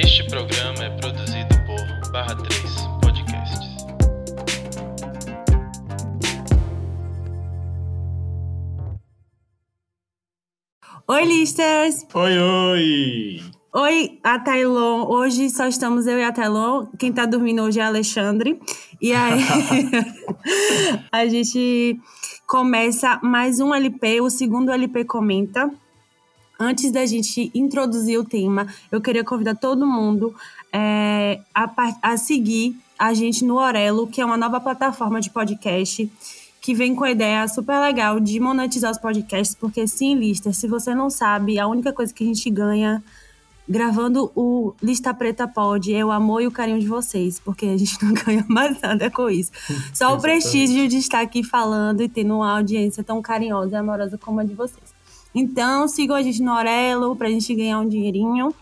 Este programa é produzido por Barra 3 Podcasts. Oi, listers! Oi, oi! Oi, a Tailon. Hoje só estamos eu e a Tailon. Quem tá dormindo hoje é Alexandre. E aí, a gente começa mais um LP, o segundo LP Comenta. Antes da gente introduzir o tema, eu queria convidar todo mundo é, a, a seguir a gente no Orelo, que é uma nova plataforma de podcast que vem com a ideia super legal de monetizar os podcasts, porque sim, lista, se você não sabe, a única coisa que a gente ganha gravando o Lista Preta Pod é o amor e o carinho de vocês, porque a gente não ganha mais nada com isso. Só o prestígio de estar aqui falando e tendo uma audiência tão carinhosa e amorosa como a de vocês. Então, sigam a gente no Orelo pra gente ganhar um dinheirinho.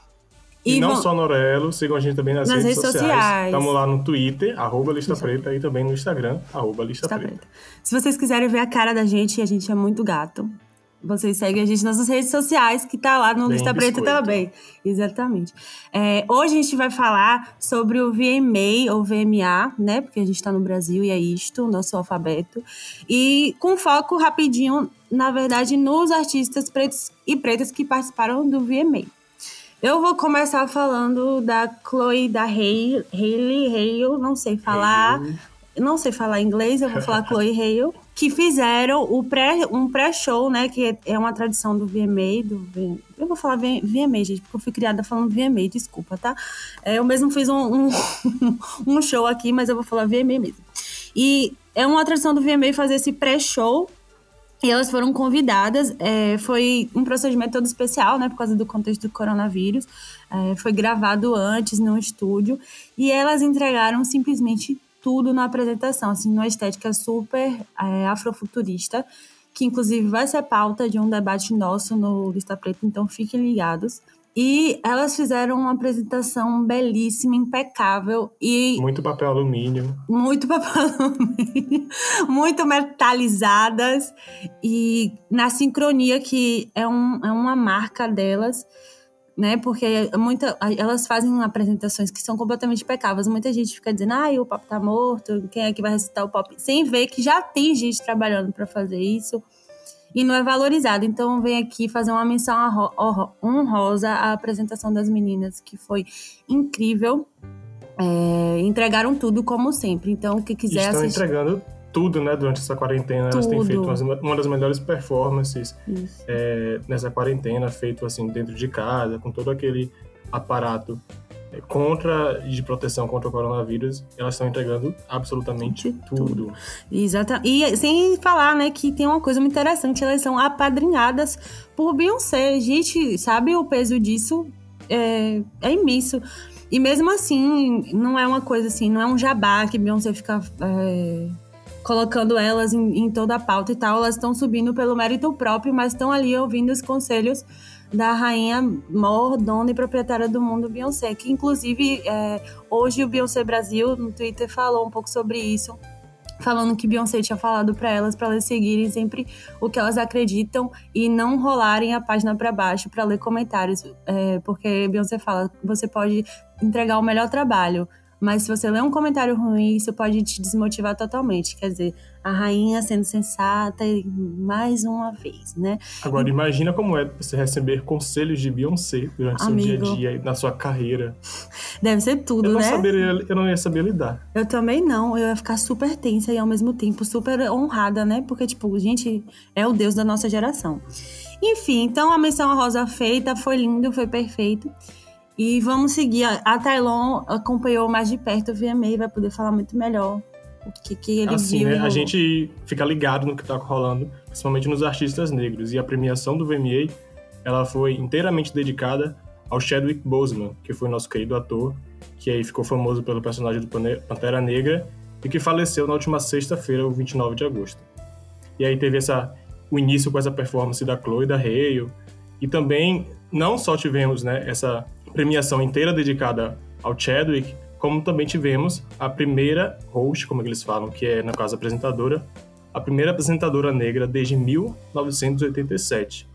E, e não só no Orelo, sigam a gente também nas, nas redes, redes, sociais. Estamos lá no Twitter, arroba Lista Isso. Preta, e também no Instagram, arroba Lista, Lista Preta. Preta. Se vocês quiserem ver a cara da gente, a gente é muito gato. Vocês seguem a gente nas nossas redes sociais, que tá lá no Bem Lista. Preta também. Exatamente. É, hoje a gente vai falar sobre o VMA ou VMA, né? Porque a gente tá no Brasil e é isto, nosso alfabeto. E com foco rapidinho, na verdade, nos artistas pretos e pretas que participaram do VMA. Eu vou começar falando da Chloe da Hayley, Hale, não sei falar. Não sei falar inglês, eu vou falar Chloe Hale que fizeram o pré, um pré-show, né? Que é uma tradição do VMA, do eu vou falar VMA, gente, porque eu fui criada falando VMA, desculpa, tá? É, eu mesmo fiz um, um, um, show aqui, mas eu vou falar VMA mesmo. E é uma tradição do VMA fazer esse pré-show. E elas foram convidadas, é, foi um procedimento todo especial, né, por causa do contexto do coronavírus. É, foi gravado antes no estúdio e elas entregaram simplesmente tudo na apresentação, assim, numa estética super é, afrofuturista, que inclusive vai ser pauta de um debate nosso no Lista Preta, então fiquem ligados. E elas fizeram uma apresentação belíssima, impecável e. Muito papel alumínio. Muito papel alumínio. Muito metalizadas. E na sincronia, que é, um, é uma marca delas né? Porque muita, elas fazem apresentações que são completamente impecáveis. Muita gente fica dizendo, ah, o pop tá morto, quem é que vai recitar o pop? Sem ver que já tem gente trabalhando para fazer isso e não é valorizado. Então, vem aqui fazer uma menção honrosa à apresentação das meninas, que foi incrível. É, entregaram tudo como sempre. Então, quem quiser Estão assistir... entregando tudo, né, durante essa quarentena. Tudo. Elas têm feito uma, uma das melhores performances é, nessa quarentena, feito assim dentro de casa, com todo aquele aparato é, contra de proteção contra o coronavírus, elas estão entregando absolutamente tudo. tudo. Exato. E sem falar, né, que tem uma coisa muito interessante, elas são apadrinhadas por Beyoncé. Gente, sabe o peso disso? É, é imenso. E mesmo assim, não é uma coisa assim, não é um jabá que Beyoncé fica é, colocando elas em, em toda a pauta e tal, elas estão subindo pelo mérito próprio, mas estão ali ouvindo os conselhos da rainha mor, dona e proprietária do mundo, Beyoncé, que inclusive é, hoje o Beyoncé Brasil no Twitter falou um pouco sobre isso, falando que Beyoncé tinha falado para elas para elas seguirem sempre o que elas acreditam e não rolarem a página para baixo para ler comentários, é, porque Beyoncé fala você pode entregar o melhor trabalho, mas se você lê um comentário ruim, isso pode te desmotivar totalmente. Quer dizer, a rainha sendo sensata mais uma vez, né? Agora, imagina como é você receber conselhos de Beyoncé durante Amigo. seu dia a dia, na sua carreira. Deve ser tudo, eu não né? Saberia, eu não ia saber lidar. Eu também não. Eu ia ficar super tensa e ao mesmo tempo super honrada, né? Porque, tipo, gente, é o deus da nossa geração. Enfim, então a menção rosa feita, foi lindo, foi perfeito. E vamos seguir. A Tailon acompanhou mais de perto o VMA e vai poder falar muito melhor o que, que ele assim, viu. Né? A gente fica ligado no que está rolando, principalmente nos artistas negros. E a premiação do VMA ela foi inteiramente dedicada ao Chadwick Boseman, que foi nosso querido ator, que aí ficou famoso pelo personagem do Pantera Negra e que faleceu na última sexta-feira, o 29 de agosto. E aí teve essa, o início com essa performance da Chloe da Hale, e também não só tivemos né, essa premiação inteira dedicada ao Chadwick, como também tivemos a primeira host, como eles falam, que é, no caso, apresentadora, a primeira apresentadora negra desde 1987.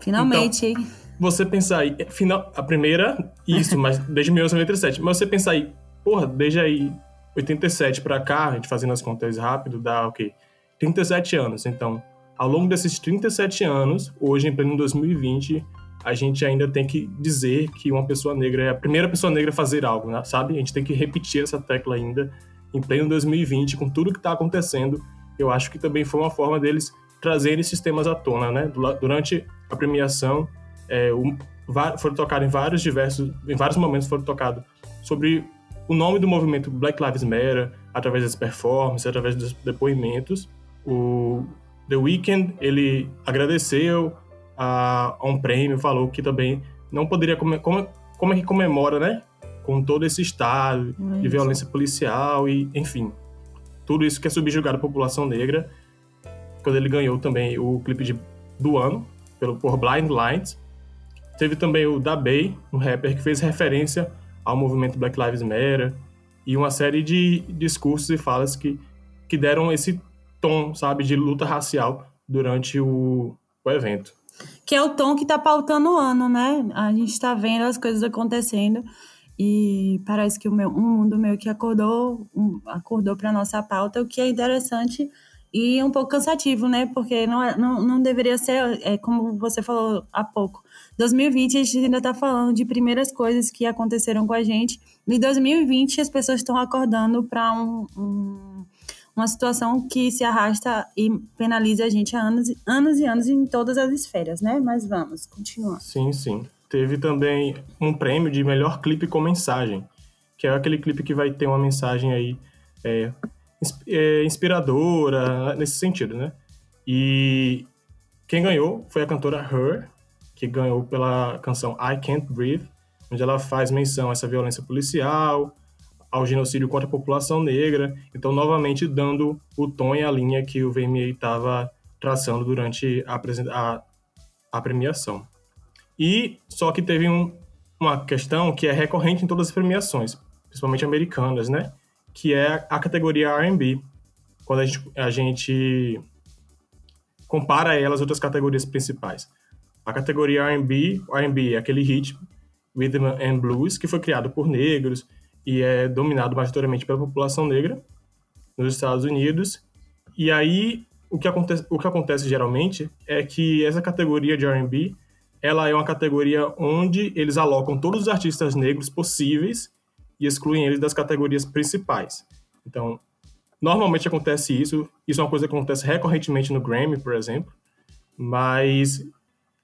Finalmente, então, você pensar aí, final, a primeira, isso, mas desde 1997. Mas você pensar aí, porra, desde aí 87 para cá, a gente fazendo as contas rápido, dá o quê? 37 anos. Então, ao longo desses 37 anos, hoje em pleno 2020, a gente ainda tem que dizer que uma pessoa negra é a primeira pessoa negra a fazer algo, né? sabe? A gente tem que repetir essa tecla ainda em pleno 2020, com tudo que está acontecendo. Eu acho que também foi uma forma deles trazerem esses temas à tona, né? Durante a premiação, é, um, foram tocados em vários diversos, em vários momentos foram tocados sobre o nome do movimento Black Lives Matter, através das performances, através dos depoimentos. O The Weeknd, ele agradeceu a, a um prêmio, falou que também não poderia como, como é que comemora, né? Com todo esse estado é de violência policial e, enfim, tudo isso que é subjugado à população negra. Quando ele ganhou também o clipe de, do ano pelo por Blind Lights. Teve também o Da Bay, um rapper que fez referência ao movimento Black Lives Matter e uma série de discursos e falas que, que deram esse tom, sabe, de luta racial durante o, o evento. Que é o tom que está pautando o ano, né? A gente está vendo as coisas acontecendo e parece que o meu, um mundo meio que acordou, um, acordou para nossa pauta, o que é interessante e um pouco cansativo, né? Porque não, é, não, não deveria ser, é, como você falou há pouco. 2020 a gente ainda está falando de primeiras coisas que aconteceram com a gente. Em 2020 as pessoas estão acordando para um, um uma situação que se arrasta e penaliza a gente há anos, anos e anos em todas as esferas, né? Mas vamos, continuar. Sim, sim. Teve também um prêmio de melhor clipe com mensagem, que é aquele clipe que vai ter uma mensagem aí é, é, inspiradora, nesse sentido, né? E quem ganhou foi a cantora Her, que ganhou pela canção I Can't Breathe, onde ela faz menção a essa violência policial, ao genocídio contra a população negra, então novamente dando o tom e a linha que o VMA estava traçando durante a, a, a, premiação. E só que teve um, uma questão que é recorrente em todas as premiações, principalmente americanas, né? Que é a categoria R&B. Quando a gente, a gente compara ela às outras categorias principais. A categoria R&B, R&B é aquele hit Rhythm and Blues que foi criado por negros, e é dominado majoritariamente pela população negra nos Estados Unidos. E aí o que acontece, o que acontece geralmente é que essa categoria de R&B ela é uma categoria onde eles alocam todos os artistas negros possíveis e excluem eles das categorias principais. Então, normalmente acontece isso. Isso é uma coisa que acontece recorrentemente no Grammy, por exemplo. Mas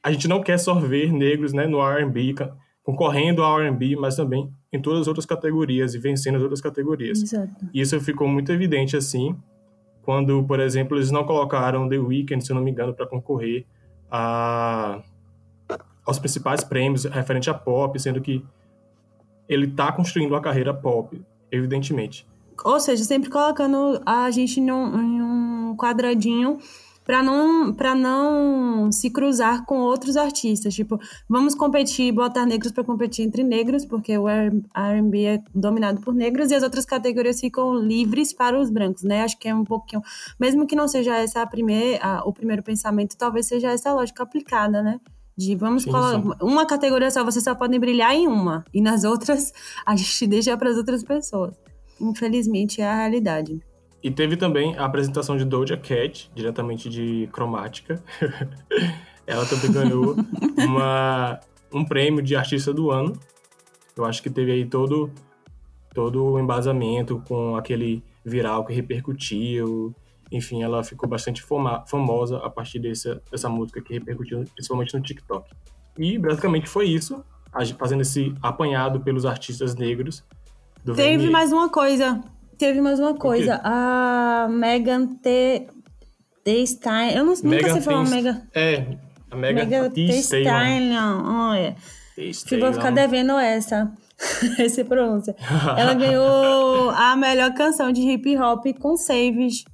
a gente não quer só ver negros né, no R&B concorrendo ao R&B, mas também em todas as outras categorias e vencendo as outras categorias. Exato. E isso ficou muito evidente assim, quando, por exemplo, eles não colocaram The Weeknd, se eu não me engano, para concorrer a, aos principais prêmios referente a pop, sendo que ele está construindo uma carreira pop, evidentemente. Ou seja, sempre colocando a gente em um, em um quadradinho para não para não se cruzar com outros artistas. Tipo, vamos competir, botar negros para competir entre negros, porque o R&B é dominado por negros e as outras categorias ficam livres para os brancos, né? Acho que é um pouquinho, mesmo que não seja essa a primeira, a, o primeiro pensamento, talvez seja essa lógica aplicada, né? De vamos sim, colocar sim. uma categoria só, vocês só podem brilhar em uma e nas outras a gente deixa para as outras pessoas. Infelizmente é a realidade. E teve também a apresentação de Doja Cat, diretamente de Cromática. Ela também ganhou uma, um prêmio de artista do ano. Eu acho que teve aí todo, todo o embasamento com aquele viral que repercutiu. Enfim, ela ficou bastante fama, famosa a partir dessa, dessa música que repercutiu, principalmente no TikTok. E basicamente foi isso, fazendo esse apanhado pelos artistas negros. Teve VMA. mais uma coisa Teve mais uma coisa. A Megan T. T. Stein. Eu não, nunca sei falar Megan. É, a Megan, Megan T. Stein. Olha. Vou ficar devendo essa. Essa pronúncia. Ela ganhou a melhor canção de hip hop com Saves.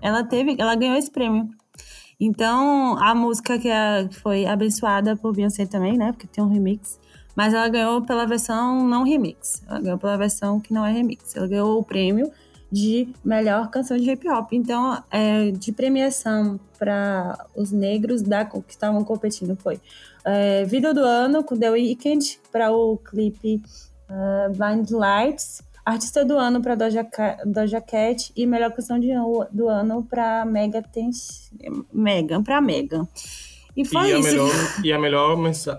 Ela teve, ela ganhou esse prêmio. Então, a música que foi abençoada por Beyoncé também, né? Porque tem um remix. Mas ela ganhou pela versão não remix. Ela ganhou pela versão que não é remix. Ela ganhou o prêmio de melhor canção de hip hop. Então, é, de premiação para os negros da, que estavam competindo foi é, Vida do Ano com The Weeknd para o clipe uh, Blind Lights, Artista do Ano para Doja, Doja Cat e Melhor Canção de, do Ano para Mega Megan, para Megan. E foi e isso. A melhor, e a melhor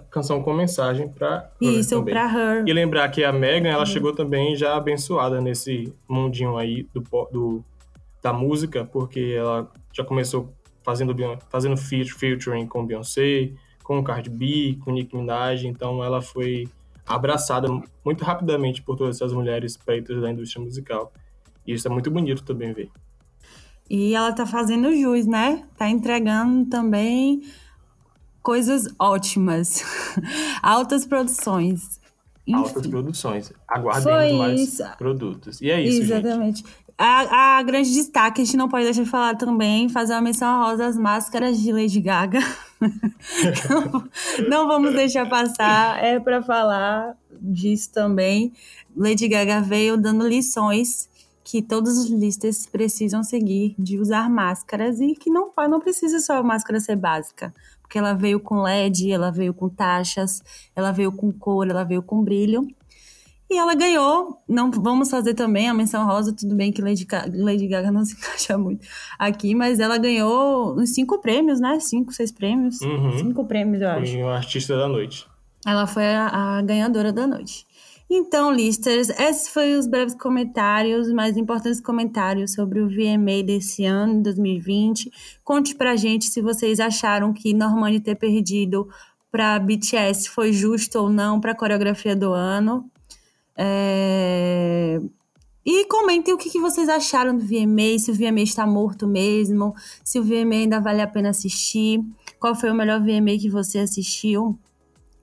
canção com mensagem pra Her Isso, também. pra Her. E lembrar que a Megan, ela uhum. chegou também já abençoada nesse mundinho aí do, do, da música, porque ela já começou fazendo, fazendo featuring com Beyoncé, com Cardi B, com Nicki Minaj, então ela foi abraçada muito rapidamente por todas essas mulheres pretas da indústria musical. E isso é muito bonito também ver. E ela tá fazendo jus, né? Tá entregando também coisas ótimas. Altas produções. Enfim. Altas produções. Aguardem mais isso. produtos. E é isso, Exatamente. Gente. A, a, grande destaque, a gente não pode deixar de falar também, fazer uma menção rosa às máscaras de Lady Gaga. não, não vamos deixar passar, é para falar disso também. Lady Gaga veio dando lições que todos os listas precisam seguir de usar máscaras e que não, não precisa só a máscara ser básica porque ela veio com LED, ela veio com taxas, ela veio com cor, ela veio com brilho. E ela ganhou. Não vamos fazer também a menção rosa, tudo bem que Lady, Lady Gaga não se encaixa muito aqui, mas ela ganhou uns cinco prêmios, né? Cinco, seis prêmios. Uhum. Cinco prêmios, eu acho. Foi uma artista da noite. Ela foi a, a ganhadora da noite. Então, listers, esses foram os breves comentários, mais importantes comentários sobre o VMA desse ano, 2020. Conte pra gente se vocês acharam que Normani ter perdido para BTS foi justo ou não para a coreografia do ano. É... E comentem o que, que vocês acharam do VMA, se o VMA está morto mesmo, se o VMA ainda vale a pena assistir, qual foi o melhor VMA que você assistiu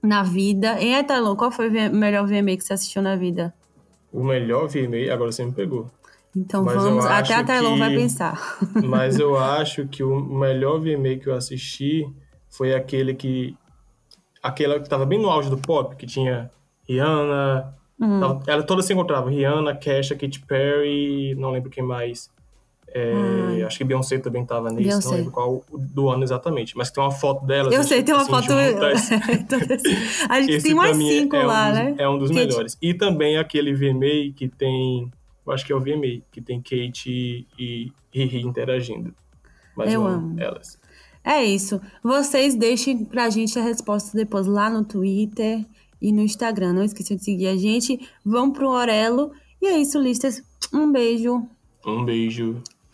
na vida. Em Etalon, qual foi o melhor VMA que você assistiu na vida? O melhor VMA, agora você me pegou. Então mas vamos, até a Tailon vai pensar. Mas eu acho que o melhor VMA que eu assisti foi aquele que. Aquela que tava bem no auge do pop, que tinha Rihanna. Uhum. Ela toda se encontrava. Rihanna, Kesha, Katy Perry, não lembro quem mais. É, acho que Beyoncé também tava nisso, Beyoncé. não lembro qual do ano exatamente, mas tem uma foto dela. Eu sei, tem uma assim, foto. acho que tem mais cinco é lá, um dos, né? É um dos Kate. melhores. E também aquele VMA que tem. Eu acho que é o VMA, que tem Kate e Riri interagindo. Mas eu, eu amo elas. É isso. Vocês deixem pra gente a resposta depois lá no Twitter e no Instagram. Não esqueçam de seguir a gente. Vão pro Orelo. E é isso, listas. Um beijo. Um beijo.